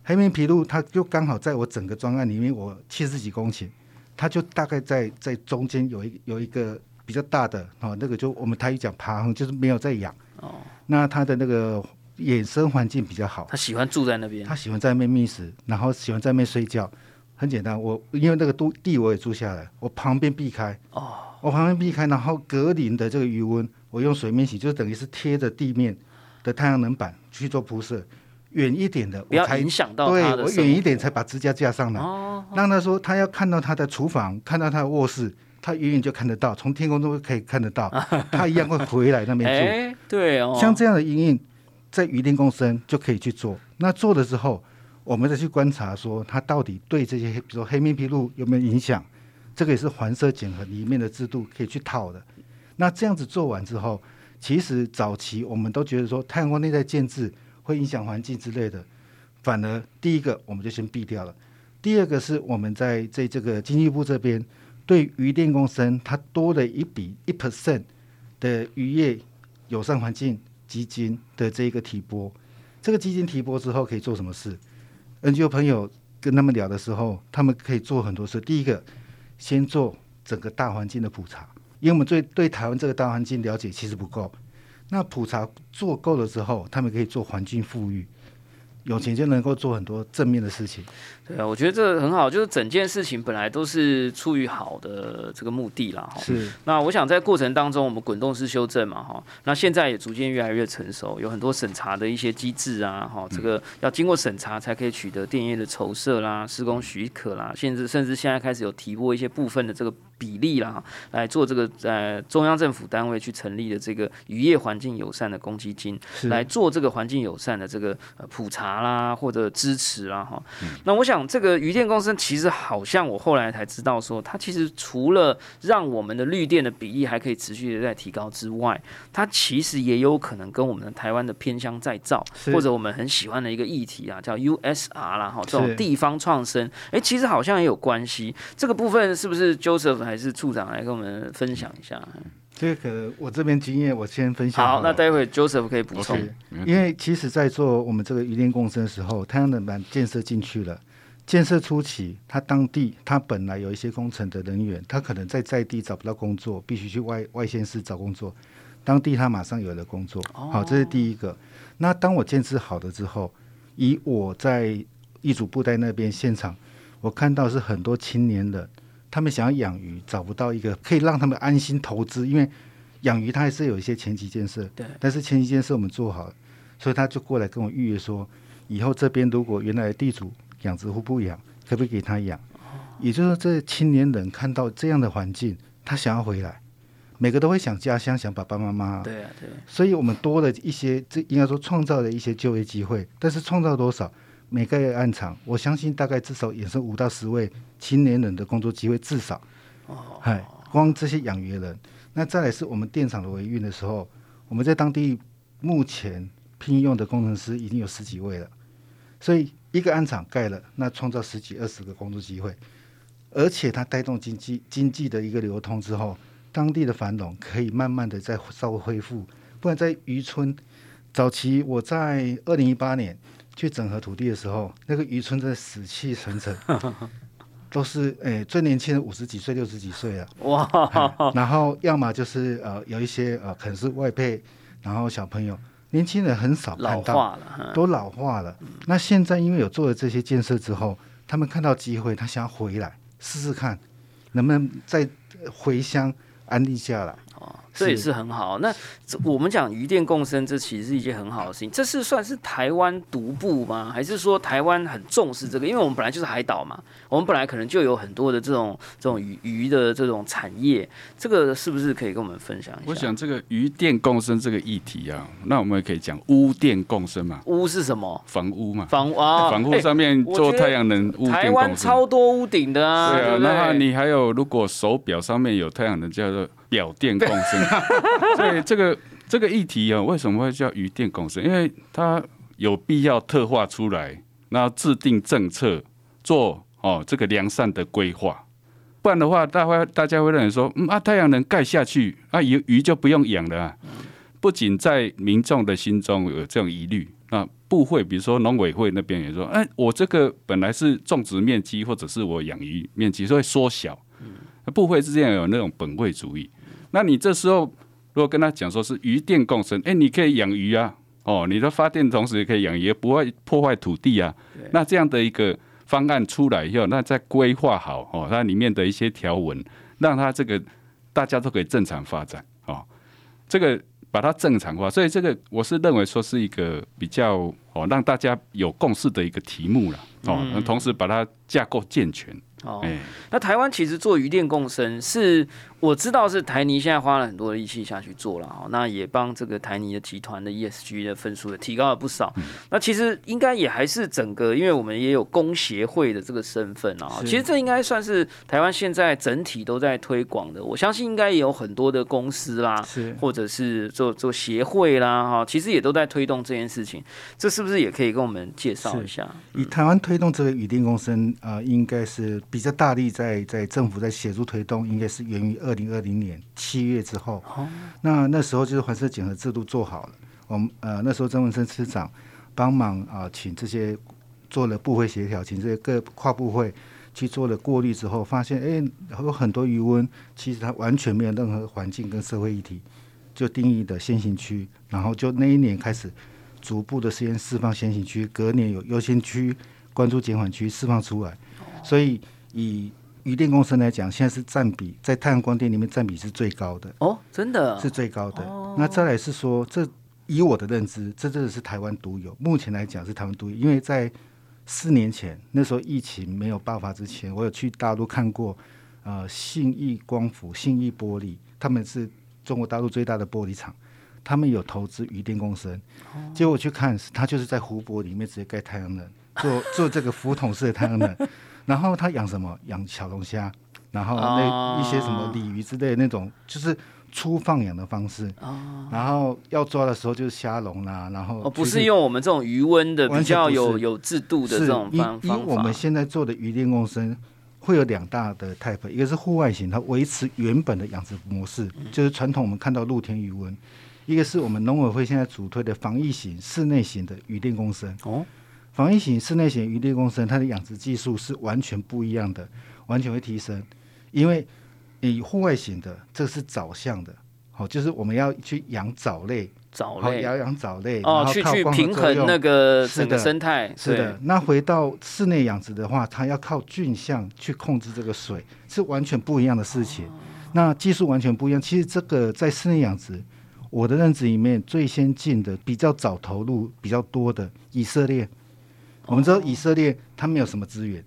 黑面琵鹭它就刚好在我整个专案里面，我七十几公顷。它就大概在在中间有一有一个比较大的哦，那个就我们台语讲爬横，就是没有在养哦。那它的那个野生环境比较好，它喜欢住在那边，它喜欢在那边觅食，然后喜欢在那边睡觉。很简单，我因为那个都地我也租下来，我旁边避开哦，我旁边避开，然后隔林的这个余温，我用水面洗，就等于是贴着地面的太阳能板去做铺设。远一点的，不要影响到对我远一点才把支架架上来，让他说他要看到他的厨房，看到他的卧室，他远远就看得到，从天空中可以看得到，他一样会回来那边住。对哦，像这样的阴影，在鱼电共生就可以去做。那做的时候，我们再去观察说，它到底对这些，比如说黑面琵鹭有没有影响？这个也是环色检核里面的制度可以去套的。那这样子做完之后，其实早期我们都觉得说，太阳光内在建制。会影响环境之类的，反而第一个我们就先避掉了。第二个是我们在在这个经济部这边对渔电共生，它多了一笔一 percent 的渔业友善环境基金的这一个提拨。这个基金提拨之后可以做什么事？NGO 朋友跟他们聊的时候，他们可以做很多事。第一个，先做整个大环境的普查，因为我们对对台湾这个大环境了解其实不够。那普查做够了之后，他们可以做环境富裕。有钱就能够做很多正面的事情。对啊，我觉得这很好，就是整件事情本来都是出于好的这个目的啦。哈，是。那我想在过程当中，我们滚动式修正嘛，哈，那现在也逐渐越来越成熟，有很多审查的一些机制啊，哈，这个要经过审查才可以取得电业的筹设啦、施工许可啦，甚至甚至现在开始有提拨一些部分的这个比例啦，来做这个呃中央政府单位去成立的这个渔业环境友善的公积金，来做这个环境友善的这个呃普查啦或者支持啦，哈。那我想。这个渔电公司其实好像我后来才知道，说它其实除了让我们的绿电的比例还可以持续的在提高之外，它其实也有可能跟我们的台湾的偏乡再造，或者我们很喜欢的一个议题啊，叫 USR 啦，哈，这种地方创生，哎，其实好像也有关系。这个部分是不是 Joseph 还是处长来跟我们分享一下？这个我这边经验，我先分享。好，那待会 Joseph 可以补充。因为其实，在做我们这个余电共生的时候，太阳能板建设进去了。建设初期，他当地他本来有一些工程的人员，他可能在在地找不到工作，必须去外外县市找工作。当地他马上有了工作，好，这是第一个。那当我建设好了之后，以我在一组布袋那边现场，我看到是很多青年人，他们想要养鱼，找不到一个可以让他们安心投资，因为养鱼它还是有一些前期建设，对。但是前期建设我们做好，所以他就过来跟我预约说，以后这边如果原来的地主。养殖户不养，可不可以给他养？也就是说，这青年人看到这样的环境，他想要回来，每个都会想家乡，想爸爸妈妈。对啊，对。所以我们多了一些，这应该说创造了一些就业机会。但是创造多少？每个月按场，我相信大概至少衍生五到十位青年人的工作机会，至少。哦。嗨，光这些养鱼人，那再来是我们电厂的维运的时候，我们在当地目前聘用的工程师已经有十几位了，所以。一个安厂盖了，那创造十几二十个工作机会，而且它带动经济经济的一个流通之后，当地的繁荣可以慢慢的再稍微恢复。不然在渔村早期，我在二零一八年去整合土地的时候，那个渔村的死气沉沉，都是诶最年轻的五十几岁、六十几岁啊，哇！然后要么就是呃有一些呃可能是外配，然后小朋友。年轻人很少看到，都老化了。那现在因为有做了这些建设之后，他们看到机会，他想要回来试试看，能不能再回乡安定下来。这也是很好。那我们讲鱼电共生，这其实是一件很好的事情。这是算是台湾独步吗？还是说台湾很重视这个？因为我们本来就是海岛嘛，我们本来可能就有很多的这种这种鱼鱼的这种产业。这个是不是可以跟我们分享一下？我想这个鱼电共生这个议题啊，那我们也可以讲屋电共生嘛。屋是什么？房屋嘛。房啊，房屋上面做太阳能屋台湾超多屋顶的啊。对啊，那你还有如果手表上面有太阳能，叫做。表电共生，所以这个这个议题啊，为什么会叫鱼电共生？因为它有必要特化出来，那制定政策，做哦这个良善的规划，不然的话，大会大家会认为说，嗯啊，太阳能盖下去啊，鱼鱼就不用养了啊。不仅在民众的心中有这种疑虑，那部会比如说农委会那边也说，哎，我这个本来是种植面积或者是我养鱼面积会缩小，部会之间有那种本位主义。那你这时候如果跟他讲说是鱼电共生，哎，你可以养鱼啊，哦，你的发电同时也可以养鱼，不会破坏土地啊。那这样的一个方案出来以后，那再规划好哦，它里面的一些条文，让它这个大家都可以正常发展哦，这个把它正常化，所以这个我是认为说是一个比较哦让大家有共识的一个题目了哦，同时把它架构健全。哦，那台湾其实做鱼电共生是。我知道是台泥现在花了很多力气下去做了哈，那也帮这个台泥的集团的 ESG 的分数也提高了不少。那其实应该也还是整个，因为我们也有工协会的这个身份啊，其实这应该算是台湾现在整体都在推广的。我相信应该也有很多的公司啦，或者是做做协会啦哈，其实也都在推动这件事情。这是不是也可以跟我们介绍一下？以台湾推动这个雨电共生啊，应该是比较大力在在政府在协助推动，应该是源于。二零二零年七月之后，那那时候就是环设检核制度做好了。我们呃那时候曾文生司长帮忙啊，请这些做了部会协调，请这些各跨部会去做了过滤之后，发现哎有很多余温，其实它完全没有任何环境跟社会议题，就定义的先行区，然后就那一年开始逐步的实验释放先行区，隔年有优先区、关注减缓区释放出来。所以以余电公司来讲，现在是占比在太阳光电里面占比是最高的哦，真的是最高的。那再来是说，这以我的认知，这真的是台湾独有。目前来讲是台湾独有，因为在四年前那时候疫情没有爆发之前，我有去大陆看过，呃，信义光伏、信义玻璃，他们是中国大陆最大的玻璃厂，他们有投资余电共生，结果我去看，他就是在湖泊里面直接盖太阳能，做做这个浮筒式的太阳能，然后他养什么？养小龙虾，然后那一些什么鲤鱼之类的那种，就是。粗放养的方式，然后要抓的时候就是虾笼啦，然后不是用我们这种余温的比较有有制度的这种方法。因我们现在做的鱼电共生会有两大的 type，一个是户外型，它维持原本的养殖模式，就是传统我们看到露天鱼温；一个是我们农委会现在主推的防疫型室内型的鱼电共生。哦，防疫型室内型鱼类共生，它的养殖技术是完全不一样的，完全会提升，因为。你户外型的，这是藻向的，好，就是我们要去养藻类，藻类要养藻类，哦，去去平衡那个整个生态，是的。那回到室内养殖的话，它要靠菌相去控制这个水，是完全不一样的事情。那技术完全不一样。其实这个在室内养殖，我的认知里面最先进的、比较早投入比较多的以色列。我们知道以色列它没有什么资源。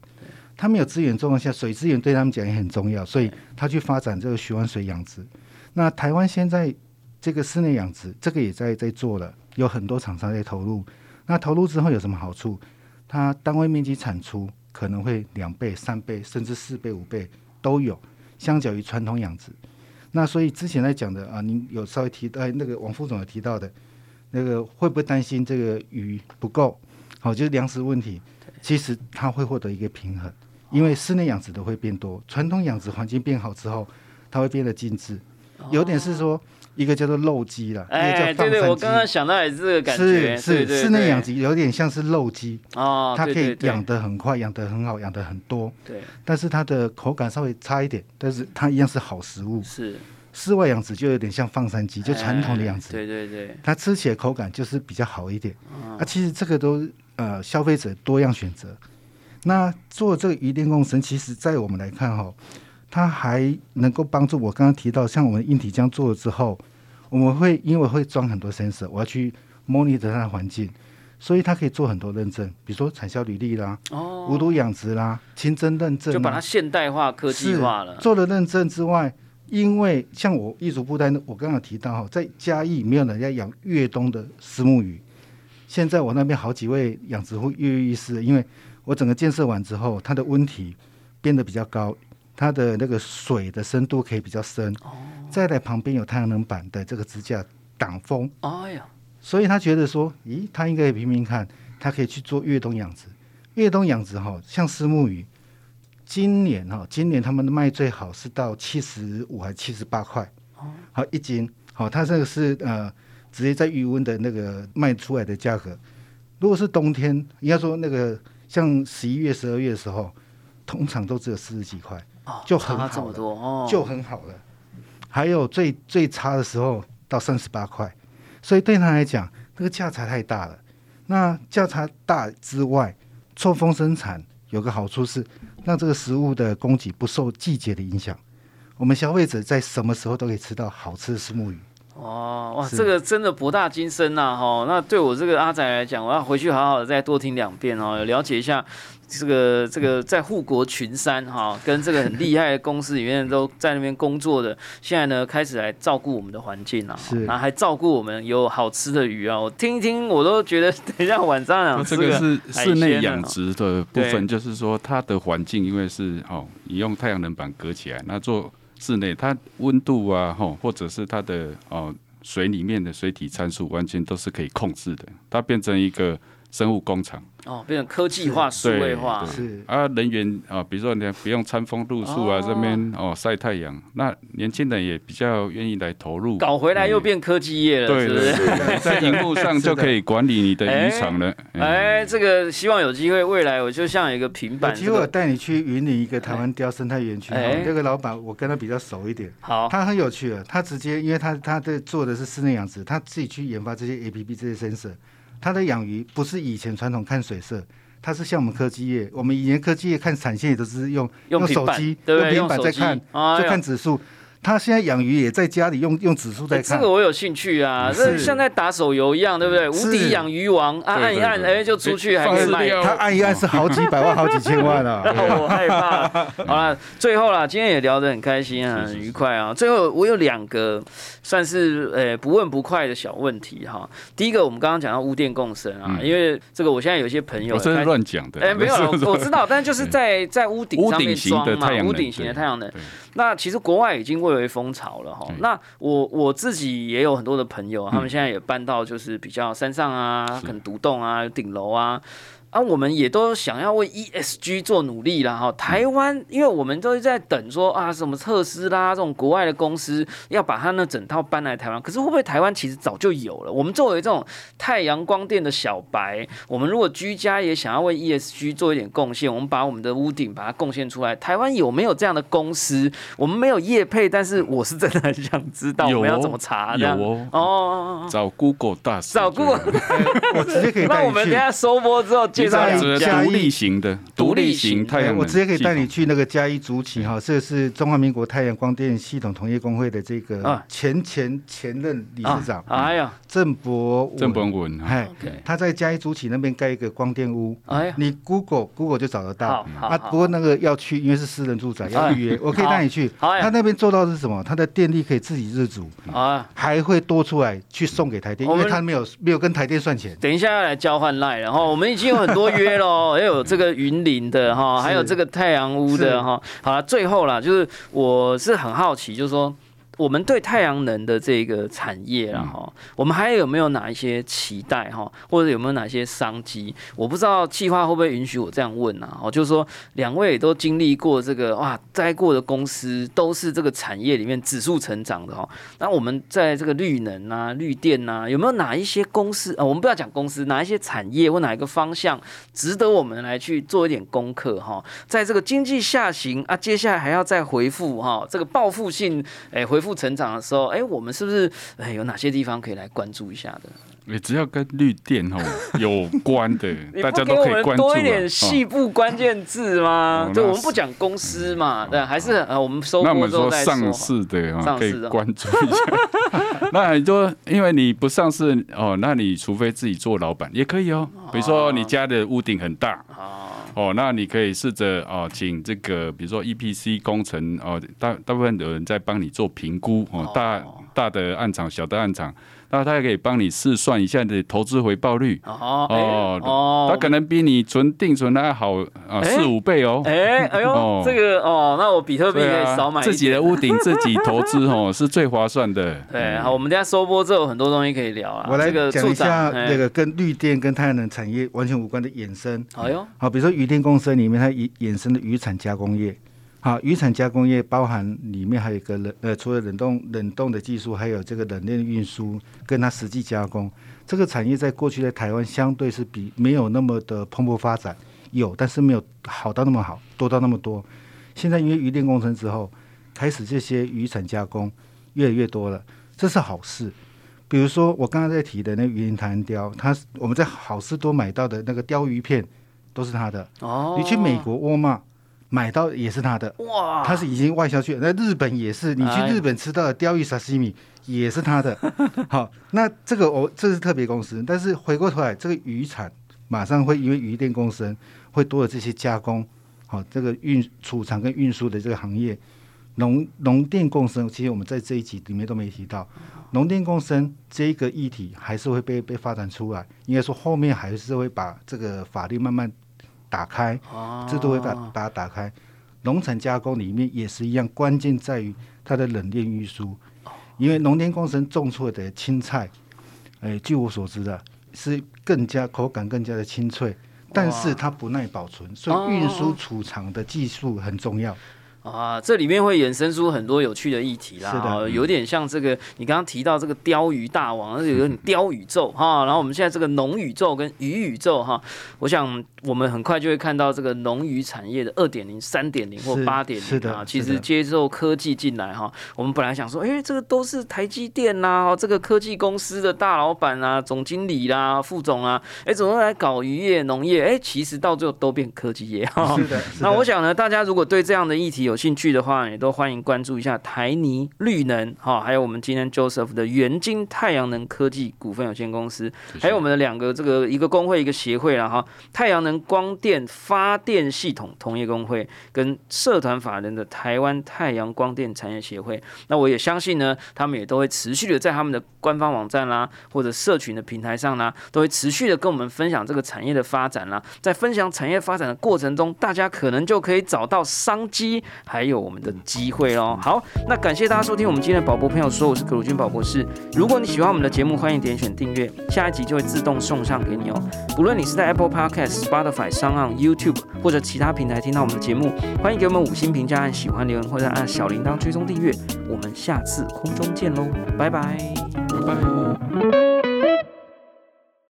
他们有资源状况下，水资源对他们讲也很重要，所以他去发展这个循环水养殖。那台湾现在这个室内养殖，这个也在在做了，有很多厂商在投入。那投入之后有什么好处？它单位面积产出可能会两倍、三倍，甚至四倍、五倍都有，相较于传统养殖。那所以之前在讲的啊，您有稍微提到，那个王副总有提到的，那个会不会担心这个鱼不够？好，就是粮食问题。其实它会获得一个平衡。因为室内养殖的会变多，传统养殖环境变好之后，它会变得精致。有点是说，一个叫做漏机了，一个叫放对对，我刚刚想到也是这个感觉。是是，室内养殖有点像是漏机哦，它可以养得很快，养得很好，养得很多。对。但是它的口感稍微差一点，但是它一样是好食物。是。室外养殖就有点像放山鸡，就传统的养殖。对对对。它吃起来口感就是比较好一点。啊，其实这个都呃，消费者多样选择。那做这个鱼电共生，其实在我们来看哈，它还能够帮助我刚刚提到，像我们硬体这样做了之后，我们会因为会装很多 sensor，我要去 monitor 它的环境，所以它可以做很多认证，比如说产销履历啦，哦，无毒养殖啦，清真认证，就把它现代化、科技化了。做了认证之外，因为像我一组布袋，我刚刚提到哈，在嘉义没有人家养越冬的石目鱼，现在我那边好几位养殖户跃跃欲试，因为。我整个建设完之后，它的温体变得比较高，它的那个水的深度可以比较深。哦。再来旁边有太阳能板的这个支架挡风。哎呀。所以他觉得说，咦，他应该拼拼看，他可以去做越冬养殖。越冬养殖哈，像丝木鱼，今年哈，今年他们的卖最好是到七十五还七十八块。哦。好一斤，好，它这个是呃，直接在余温的那个卖出来的价格。如果是冬天，应该说那个。像十一月、十二月的时候，通常都只有四十几块，就很好了，就很好了。还有最最差的时候到三十八块，所以对他来讲，那个价差太大了。那价差大之外，错峰生产有个好处是，让这个食物的供给不受季节的影响。我们消费者在什么时候都可以吃到好吃的石目鱼。哦，哇，这个真的博大精深呐，哈。那对我这个阿仔来讲，我要回去好好的再多听两遍哦，了解一下这个这个在护国群山哈，跟这个很厉害的公司里面都在那边工作的，现在呢开始来照顾我们的环境啊，是，然后还照顾我们有好吃的鱼啊。我听一听，我都觉得等一下晚上啊，这个是室内养殖的部分，就是说它的环境因为是哦，你用太阳能板隔起来，那做。室内它温度啊，吼，或者是它的哦水里面的水体参数，完全都是可以控制的。它变成一个生物工厂。哦，变成科技化、数位化。是。啊，人员啊，比如说你不用餐风露宿啊，这边哦晒太阳，那年轻人也比较愿意来投入，搞回来又变科技业了，对不对，在荧幕上就可以管理你的渔场了。哎，这个希望有机会，未来我就像一个平板，有机会带你去云林一个台湾雕生态园区。这个老板我跟他比较熟一点，好，他很有趣的，他直接因为他他在做的是室内养殖，他自己去研发这些 A P P 这些 sensor。它的养鱼不是以前传统看水色，它是像我们科技业，我们以前科技业看产线也都是用用手机、用平板在看，就看指数。他现在养鱼也在家里用用指数在看，这个我有兴趣啊，这像在打手游一样，对不对？无敌养鱼王，按一按，哎，就出去还可以卖。他按一按是好几百万、好几千万啊！我害怕。好了，最后啦，今天也聊得很开心啊，很愉快啊。最后我有两个算是呃不问不快的小问题哈。第一个，我们刚刚讲到屋电共生啊，因为这个我现在有些朋友，我是乱讲的，哎，没有，我知道，但就是在在屋顶上面装嘛，屋顶型的太阳能。那其实国外已经蔚为风潮了哈。那我我自己也有很多的朋友，他们现在也搬到就是比较山上啊，可能独栋啊，顶楼啊。啊，我们也都想要为 ESG 做努力了哈。台湾，因为我们都是在等说啊，什么特斯拉这种国外的公司要把它那整套搬来台湾。可是会不会台湾其实早就有了？我们作为这种太阳光电的小白，我们如果居家也想要为 ESG 做一点贡献，我们把我们的屋顶把它贡献出来，台湾有没有这样的公司？我们没有业配，但是我是真的很想知道我们要怎么查。有哦哦，找 Google 大师，找 Google，我直接可以。那我们等下收播之后。独立型的独立型太阳我直接可以带你去那个嘉义竹崎哈，这个是中华民国太阳光电系统同业工会的这个前前前任理事长，哎呀，郑博郑博文，哎，他在嘉义竹崎那边盖一个光电屋，哎呀，你 Google Google 就找得到。啊。不过那个要去，因为是私人住宅，要预约。我可以带你去，他那边做到是什么？他的电力可以自己自主啊，还会多出来去送给台电，因为他没有没有跟台电算钱。等一下要来交换赖，然后我们已经有很多约喽，也有这个云林的哈，还有这个太阳屋的哈。好了，最后啦，就是我是很好奇，就是说。我们对太阳能的这个产业啦，哈，我们还有没有哪一些期待哈，或者有没有哪些商机？我不知道计划会不会允许我这样问啊？哦，就是说两位都经历过这个哇，待过的公司都是这个产业里面指数成长的哈。那我们在这个绿能啊、绿电啊，有没有哪一些公司啊？我们不要讲公司，哪一些产业或哪一个方向值得我们来去做一点功课哈？在这个经济下行啊，接下来还要再回复哈，这个报复性哎回复。成长的时候，哎，我们是不是哎有哪些地方可以来关注一下的？哎，只要跟绿电哦有关的，大家都可以关注。多一点细部关键字吗？就我们不讲公司嘛，对，还是呃，我们收那我们说上市的啊，可以关注一下。那很多，因为你不上市哦，那你除非自己做老板也可以哦。比如说你家的屋顶很大哦，那你可以试着哦，请这个比如说 EPC 工程哦，大大部分有人在帮你做评估哦，大大的案场、小的案场。那他也可以帮你试算一下你的投资回报率。哦哦，他可能比你存定存还好啊四五倍哦。哎哎呦这个哦那我比特币可以少买自己的屋顶 自己投资哦是最划算的。对好我们等下收播之后很多东西可以聊啊我来讲一下那个跟绿电跟太阳能产业完全无关的衍生。哎呦。好比如说渔电公司里面它衍衍生的渔产加工业。好，渔产加工业包含里面还有一个冷呃，除了冷冻冷冻的技术，还有这个冷链运输跟它实际加工。这个产业在过去的台湾相对是比没有那么的蓬勃发展，有但是没有好到那么好，多到那么多。现在因为渔电工程之后，开始这些渔产加工越来越多了，这是好事。比如说我刚刚在提的那鱼鳞弹雕，它我们在好事多买到的那个鲷鱼片都是它的。哦，你去美国沃尔玛。买到也是他的，哇！他是已经外销去了。那日本也是，你去日本吃到的鲷鱼沙西米也是他的。好，那这个我这是特别公司，但是回过头来，这个渔产马上会因为渔电共生，会多了这些加工，好，这个运储藏跟运输的这个行业，农农电共生，其实我们在这一集里面都没提到，农电共生这个议题还是会被被发展出来，应该说后面还是会把这个法律慢慢。打开，这都会把把它打开。农产加工里面也是一样，关键在于它的冷链运输。因为农田工程种出的青菜，哎，据我所知的，是更加口感更加的清脆，但是它不耐保存，所以运输储藏的技术很重要。啊，这里面会衍生出很多有趣的议题啦，是的，有点像这个你刚刚提到这个鲷鱼大王，而且有点鲷宇宙哈，然后我们现在这个农宇宙跟鱼宇宙哈，我想我们很快就会看到这个农渔产业的二点零、三点零或八点零啊，其实接受科技进来哈，我们本来想说，哎，这个都是台积电呐，这个科技公司的大老板啊、总经理啦、副总啊，哎，怎么来搞渔业、农业？哎，其实到最后都变科技业哈。是的，那我想呢，大家如果对这样的议题有兴趣的话，也都欢迎关注一下台泥绿能哈，还有我们今天 Joseph 的元晶太阳能科技股份有限公司，还有我们的两个这个一个工会一个协会了哈，太阳能光电发电系统同业工会跟社团法人的台湾太阳光电产业协会。那我也相信呢，他们也都会持续的在他们的官方网站啦，或者社群的平台上啦，都会持续的跟我们分享这个产业的发展啦。在分享产业发展的过程中，大家可能就可以找到商机，还有。我们的机会哦。好，那感谢大家收听我们今天的宝博朋友说，我是葛鲁军宝博士。如果你喜欢我们的节目，欢迎点选订阅，下一集就会自动送上给你哦。不论你是在 Apple Podcast、Spotify、s o n YouTube 或者其他平台听到我们的节目，欢迎给我们五星评价、按喜欢留言或者按小铃铛追踪订阅。我们下次空中见喽，拜拜，拜拜。